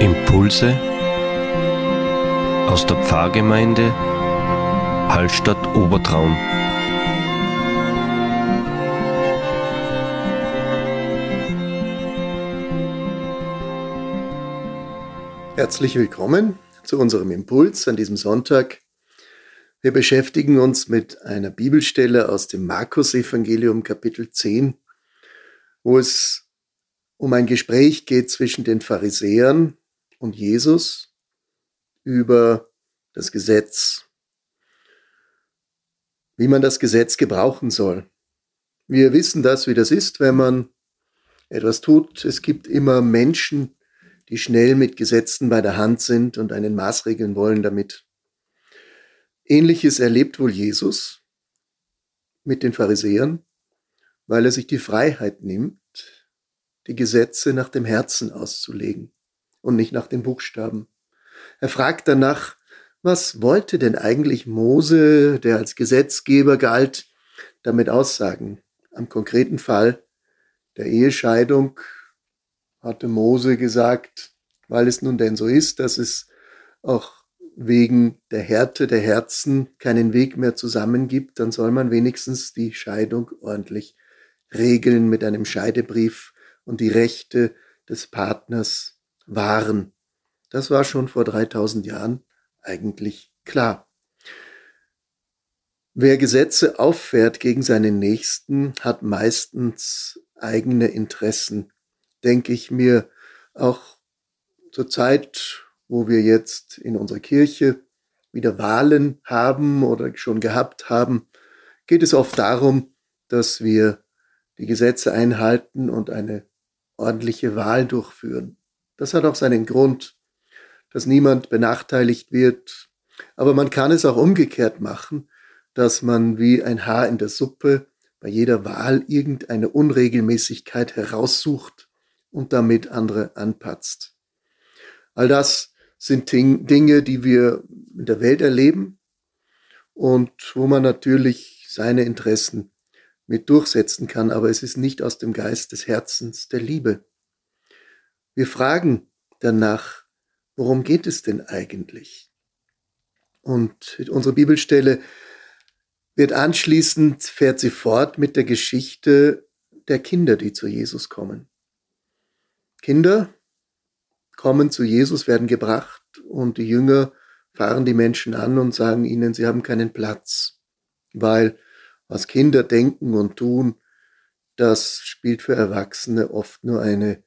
Impulse aus der Pfarrgemeinde Hallstatt Obertraum. Herzlich willkommen zu unserem Impuls an diesem Sonntag. Wir beschäftigen uns mit einer Bibelstelle aus dem Markus-Evangelium, Kapitel 10, wo es um ein Gespräch geht zwischen den Pharisäern und Jesus über das Gesetz, wie man das Gesetz gebrauchen soll. Wir wissen das, wie das ist, wenn man etwas tut. Es gibt immer Menschen, die schnell mit Gesetzen bei der Hand sind und einen Maßregeln wollen damit. Ähnliches erlebt wohl Jesus mit den Pharisäern, weil er sich die Freiheit nimmt, die Gesetze nach dem Herzen auszulegen und nicht nach den Buchstaben. Er fragt danach, was wollte denn eigentlich Mose, der als Gesetzgeber galt, damit aussagen? Am konkreten Fall der Ehescheidung hatte Mose gesagt, weil es nun denn so ist, dass es auch wegen der Härte der Herzen keinen Weg mehr zusammengibt, dann soll man wenigstens die Scheidung ordentlich regeln mit einem Scheidebrief und die Rechte des Partners wahren. Das war schon vor 3000 Jahren eigentlich klar. Wer Gesetze auffährt gegen seinen Nächsten, hat meistens eigene Interessen. Denke ich mir auch zur Zeit, wo wir jetzt in unserer Kirche wieder Wahlen haben oder schon gehabt haben, geht es oft darum, dass wir die Gesetze einhalten und eine ordentliche Wahl durchführen. Das hat auch seinen Grund, dass niemand benachteiligt wird. Aber man kann es auch umgekehrt machen, dass man wie ein Haar in der Suppe bei jeder Wahl irgendeine Unregelmäßigkeit heraussucht und damit andere anpatzt. All das sind Dinge, die wir in der Welt erleben und wo man natürlich seine Interessen mit durchsetzen kann, aber es ist nicht aus dem Geist des Herzens der Liebe. Wir fragen danach, worum geht es denn eigentlich? Und unsere Bibelstelle wird anschließend, fährt sie fort mit der Geschichte der Kinder, die zu Jesus kommen. Kinder kommen zu Jesus, werden gebracht und die Jünger fahren die Menschen an und sagen ihnen, sie haben keinen Platz, weil was Kinder denken und tun, das spielt für Erwachsene oft nur eine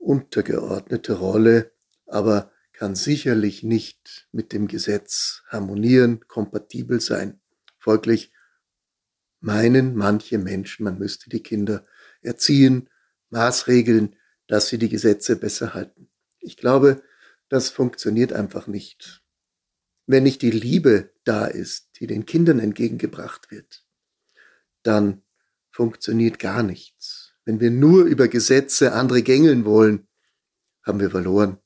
untergeordnete Rolle, aber kann sicherlich nicht mit dem Gesetz harmonieren, kompatibel sein. Folglich meinen manche Menschen, man müsste die Kinder erziehen, maßregeln, dass sie die Gesetze besser halten. Ich glaube, das funktioniert einfach nicht. Wenn nicht die Liebe da ist, die den Kindern entgegengebracht wird, dann funktioniert gar nichts. Wenn wir nur über Gesetze andere gängeln wollen, haben wir verloren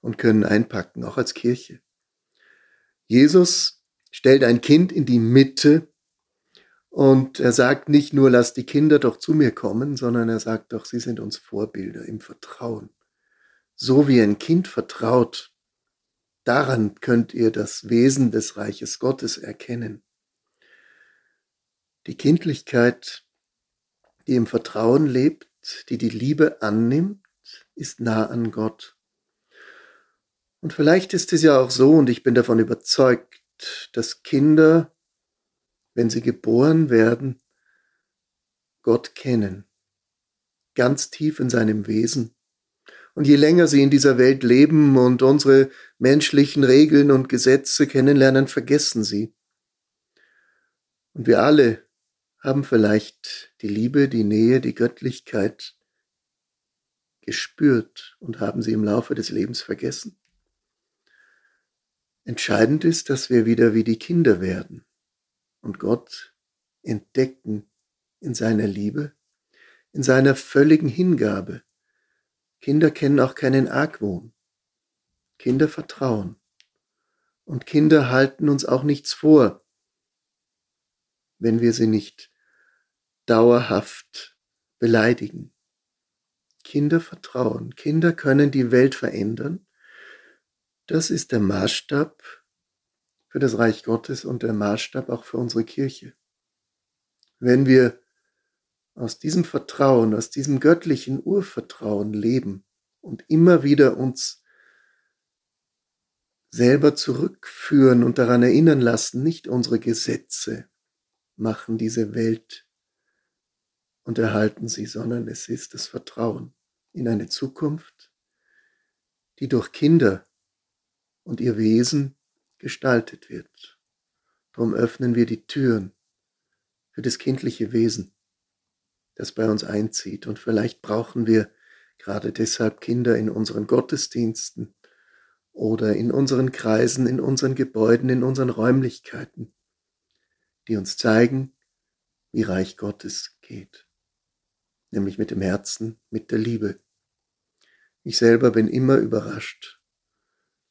und können einpacken, auch als Kirche. Jesus stellt ein Kind in die Mitte und er sagt nicht nur, lass die Kinder doch zu mir kommen, sondern er sagt doch, sie sind uns Vorbilder im Vertrauen. So wie ein Kind vertraut, daran könnt ihr das Wesen des Reiches Gottes erkennen. Die Kindlichkeit, die im Vertrauen lebt, die die Liebe annimmt, ist nah an Gott. Und vielleicht ist es ja auch so, und ich bin davon überzeugt, dass Kinder, wenn sie geboren werden, Gott kennen, ganz tief in seinem Wesen. Und je länger sie in dieser Welt leben und unsere menschlichen Regeln und Gesetze kennenlernen, vergessen sie. Und wir alle haben vielleicht die Liebe, die Nähe, die Göttlichkeit gespürt und haben sie im Laufe des Lebens vergessen. Entscheidend ist, dass wir wieder wie die Kinder werden und Gott entdecken in seiner Liebe, in seiner völligen Hingabe. Kinder kennen auch keinen Argwohn. Kinder vertrauen. Und Kinder halten uns auch nichts vor, wenn wir sie nicht dauerhaft beleidigen. Kinder vertrauen. Kinder können die Welt verändern. Das ist der Maßstab für das Reich Gottes und der Maßstab auch für unsere Kirche. Wenn wir aus diesem Vertrauen, aus diesem göttlichen Urvertrauen leben und immer wieder uns selber zurückführen und daran erinnern lassen, nicht unsere Gesetze machen diese Welt und erhalten sie, sondern es ist das Vertrauen in eine Zukunft, die durch Kinder und ihr Wesen gestaltet wird. Darum öffnen wir die Türen für das kindliche Wesen, das bei uns einzieht. Und vielleicht brauchen wir gerade deshalb Kinder in unseren Gottesdiensten oder in unseren Kreisen, in unseren Gebäuden, in unseren Räumlichkeiten, die uns zeigen, wie Reich Gottes geht, nämlich mit dem Herzen, mit der Liebe. Ich selber bin immer überrascht,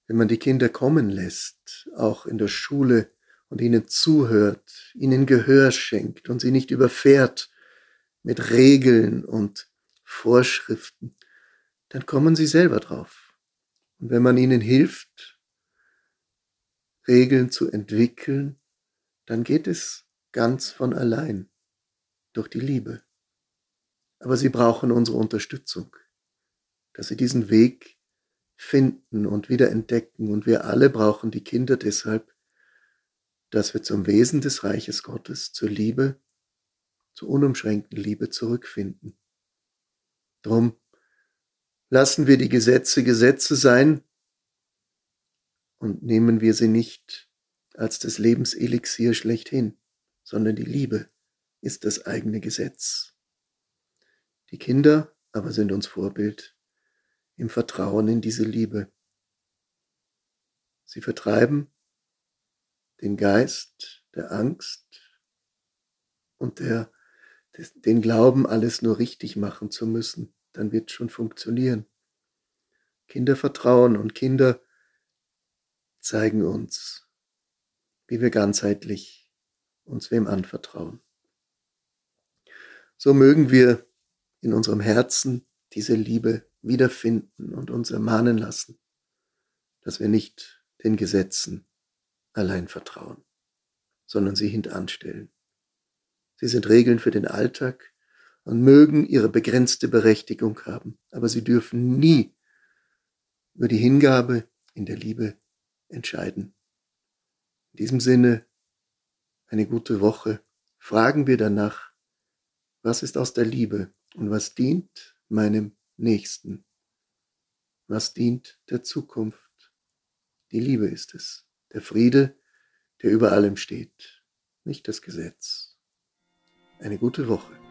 wenn man die Kinder kommen lässt, auch in der Schule, und ihnen zuhört, ihnen Gehör schenkt und sie nicht überfährt mit Regeln und Vorschriften, dann kommen sie selber drauf. Und wenn man ihnen hilft, Regeln zu entwickeln, dann geht es ganz von allein durch die Liebe. Aber sie brauchen unsere Unterstützung, dass sie diesen Weg finden und wieder entdecken. Und wir alle brauchen die Kinder deshalb, dass wir zum Wesen des Reiches Gottes, zur Liebe, zur unumschränkten Liebe zurückfinden. Drum lassen wir die Gesetze Gesetze sein und nehmen wir sie nicht als das Lebenselixier schlechthin, sondern die Liebe ist das eigene Gesetz. Die Kinder aber sind uns Vorbild im Vertrauen in diese Liebe. Sie vertreiben den Geist der Angst und der, den Glauben, alles nur richtig machen zu müssen, dann wird schon funktionieren. Kinder vertrauen und Kinder zeigen uns, wie wir ganzheitlich uns wem anvertrauen. So mögen wir in unserem Herzen diese Liebe wiederfinden und uns ermahnen lassen, dass wir nicht den Gesetzen allein vertrauen, sondern sie hintanstellen. Sie sind Regeln für den Alltag und mögen ihre begrenzte Berechtigung haben, aber sie dürfen nie über die Hingabe in der Liebe entscheiden. In diesem Sinne eine gute Woche. Fragen wir danach, was ist aus der Liebe und was dient meinem Nächsten? Was dient der Zukunft? Die Liebe ist es der Friede, der über allem steht, nicht das Gesetz. Eine gute Woche.